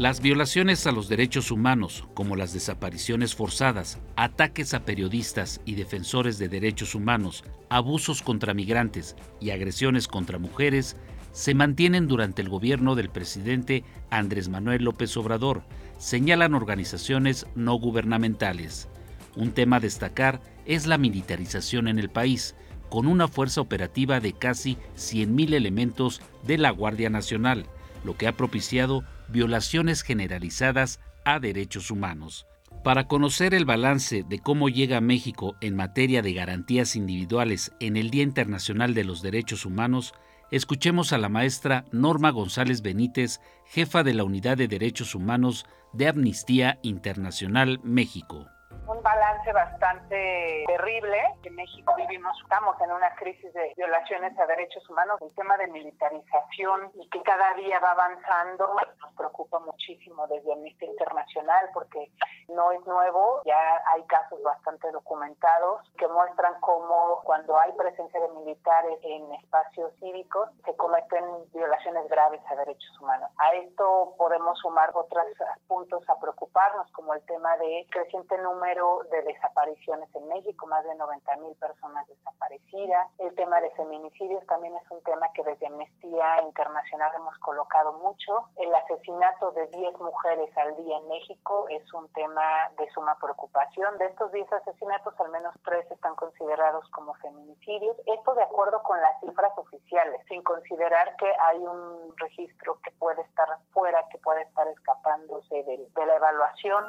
Las violaciones a los derechos humanos, como las desapariciones forzadas, ataques a periodistas y defensores de derechos humanos, abusos contra migrantes y agresiones contra mujeres, se mantienen durante el gobierno del presidente Andrés Manuel López Obrador, señalan organizaciones no gubernamentales. Un tema a destacar es la militarización en el país, con una fuerza operativa de casi 100.000 elementos de la Guardia Nacional, lo que ha propiciado violaciones generalizadas a derechos humanos. Para conocer el balance de cómo llega México en materia de garantías individuales en el Día Internacional de los Derechos Humanos, escuchemos a la maestra Norma González Benítez, jefa de la Unidad de Derechos Humanos de Amnistía Internacional México un balance bastante terrible. En México vivimos, estamos en una crisis de violaciones a derechos humanos, el tema de militarización y que cada día va avanzando nos preocupa muchísimo desde Amnistía Internacional porque no es nuevo, ya hay casos bastante documentados que muestran cómo cuando hay presencia de militares en espacios cívicos se cometen violaciones graves a derechos humanos. A esto podemos sumar otros puntos a preocuparnos como el tema de creciente número de desapariciones en México, más de 90 mil personas desaparecidas. El tema de feminicidios también es un tema que desde Amnistía Internacional hemos colocado mucho. El asesinato de 10 mujeres al día en México es un tema de suma preocupación. De estos 10 asesinatos, al menos 3 están considerados como feminicidios. Esto de acuerdo con las cifras oficiales, sin considerar que hay un registro que puede estar fuera, que puede estar escapándose de, de la evaluación.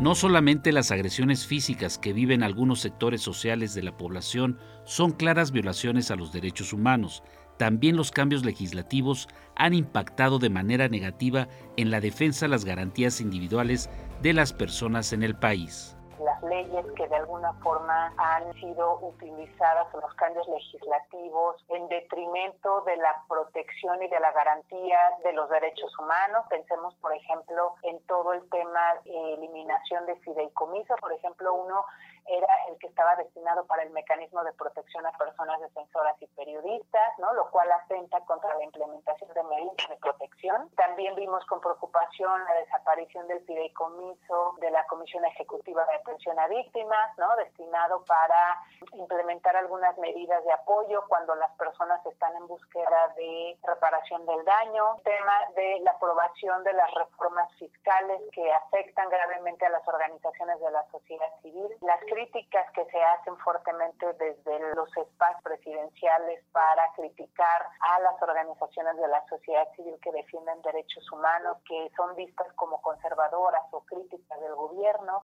No solamente las agresiones físicas que viven algunos sectores sociales de la población son claras violaciones a los derechos humanos, también los cambios legislativos han impactado de manera negativa en la defensa de las garantías individuales de las personas en el país leyes que de alguna forma han sido utilizadas en los cambios legislativos en detrimento de la protección y de la garantía de los derechos humanos. Pensemos, por ejemplo, en todo el tema de eliminación de fideicomisos. Por ejemplo, uno era el que estaba destinado para el mecanismo de protección a personas defensoras y periodistas, ¿no? lo cual atenta contra la implementación de medidas de protección. También vimos con preocupación la desaparición del fideicomiso de la Comisión Ejecutiva de Atención a Víctimas, ¿no? destinado para implementar algunas medidas de apoyo cuando las personas están en búsqueda de reparación del daño. Tema de la aprobación de las reformas fiscales que afectan gravemente a las organizaciones de la sociedad civil. Las críticas que se hacen fuertemente desde los espacios presidenciales para criticar a las organizaciones de la sociedad civil que defienden derechos humanos, que son vistas como conservadoras o críticas del gobierno.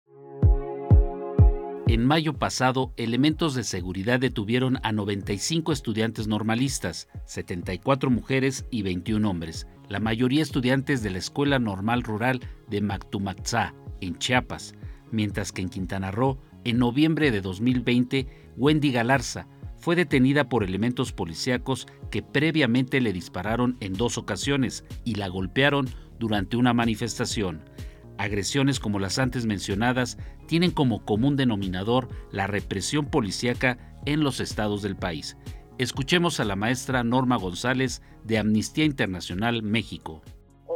En mayo pasado, elementos de seguridad detuvieron a 95 estudiantes normalistas, 74 mujeres y 21 hombres, la mayoría estudiantes de la Escuela Normal Rural de Mactumaxá, en Chiapas, mientras que en Quintana Roo en noviembre de 2020, Wendy Galarza fue detenida por elementos policíacos que previamente le dispararon en dos ocasiones y la golpearon durante una manifestación. Agresiones como las antes mencionadas tienen como común denominador la represión policíaca en los estados del país. Escuchemos a la maestra Norma González de Amnistía Internacional México.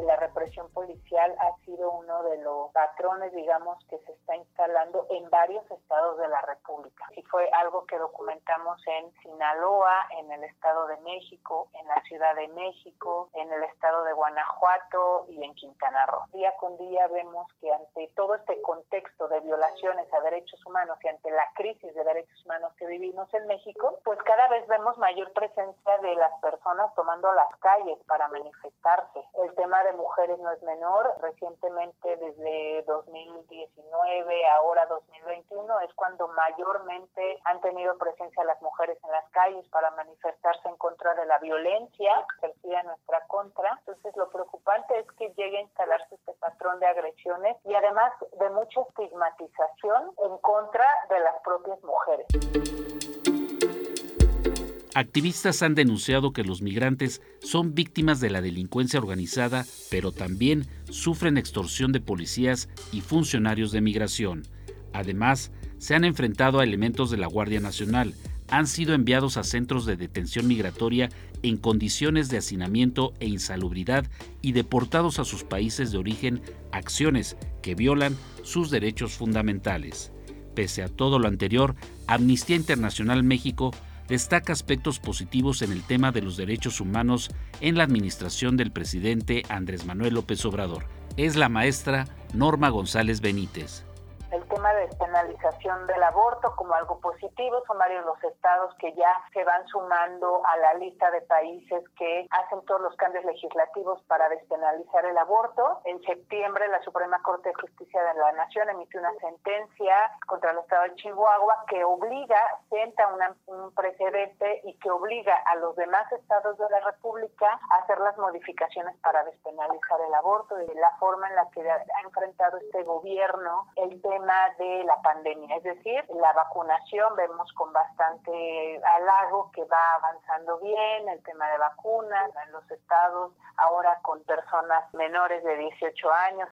La represión policial ha sido uno de los patrones, digamos, que se está instalando en varios estados de la República. Y fue algo que documentamos en Sinaloa, en el Estado de México, en la Ciudad de México, en el Estado de Guanajuato y en Quintana Roo. Día con día vemos que ante todo este contexto de violaciones a derechos humanos y ante la crisis de derechos humanos que vivimos en México, pues cada vez vemos mayor presencia de las personas tomando las calles para manifestarse. El tema de mujeres no es menor. Recientemente, desde 2019, ahora 2021, es cuando mayormente han tenido presencia las mujeres en las calles para manifestarse en contra de la violencia ejercida en nuestra contra. Entonces, lo preocupante es que llegue a instalarse este patrón de agresiones y además de mucha estigmatización en contra de las propias mujeres. Activistas han denunciado que los migrantes son víctimas de la delincuencia organizada, pero también sufren extorsión de policías y funcionarios de migración. Además, se han enfrentado a elementos de la Guardia Nacional, han sido enviados a centros de detención migratoria en condiciones de hacinamiento e insalubridad y deportados a sus países de origen acciones que violan sus derechos fundamentales. Pese a todo lo anterior, Amnistía Internacional México destaca aspectos positivos en el tema de los derechos humanos en la administración del presidente Andrés Manuel López Obrador. Es la maestra Norma González Benítez tema de despenalización del aborto como algo positivo. Son varios los estados que ya se van sumando a la lista de países que hacen todos los cambios legislativos para despenalizar el aborto. En septiembre la Suprema Corte de Justicia de la Nación emitió una sentencia contra el estado de Chihuahua que obliga, sienta un precedente y que obliga a los demás estados de la República a hacer las modificaciones para despenalizar el aborto y la forma en la que ha enfrentado este gobierno el tema de la pandemia, es decir, la vacunación vemos con bastante halago que va avanzando bien, el tema de vacunas en los estados, ahora con personas menores de 18 años.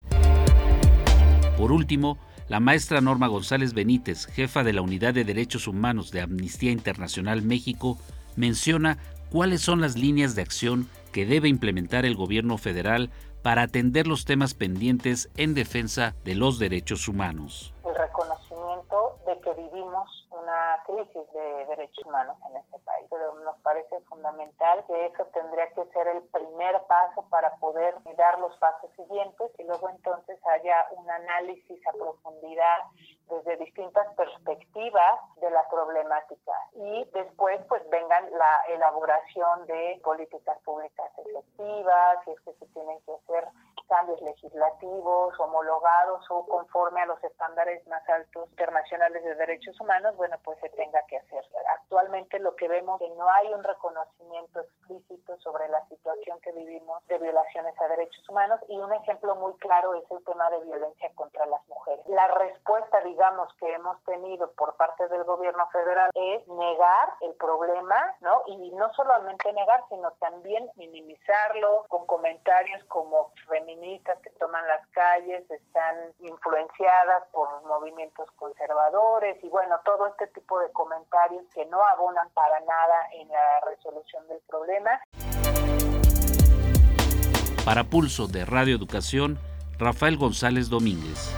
Por último, la maestra Norma González Benítez, jefa de la Unidad de Derechos Humanos de Amnistía Internacional México, menciona cuáles son las líneas de acción que debe implementar el gobierno federal para atender los temas pendientes en defensa de los derechos humanos. Reconocimiento de que vivimos una crisis de derechos humanos en este país, pero nos parece fundamental que eso tendría que ser el primer paso para poder dar los pasos siguientes y luego entonces haya un análisis a profundidad desde distintas perspectivas de la problemática. Y después pues vengan la elaboración de políticas públicas efectivas, si es que se tienen que hacer cambios legislativos homologados o conforme a los estándares más altos internacionales de derechos humanos, bueno, pues se tenga que hacer. Actualmente lo que vemos es que no hay un reconocimiento explícito sobre la situación que vivimos de violaciones a derechos humanos y un ejemplo muy claro es el tema de violencia contra las mujeres. La respuesta, digamos, que hemos tenido por parte del gobierno federal es negar el problema, ¿no? Y no solamente negar, sino también minimizarlo con comentarios como que toman las calles, están influenciadas por movimientos conservadores y bueno, todo este tipo de comentarios que no abonan para nada en la resolución del problema. Para Pulso de Radio Educación, Rafael González Domínguez.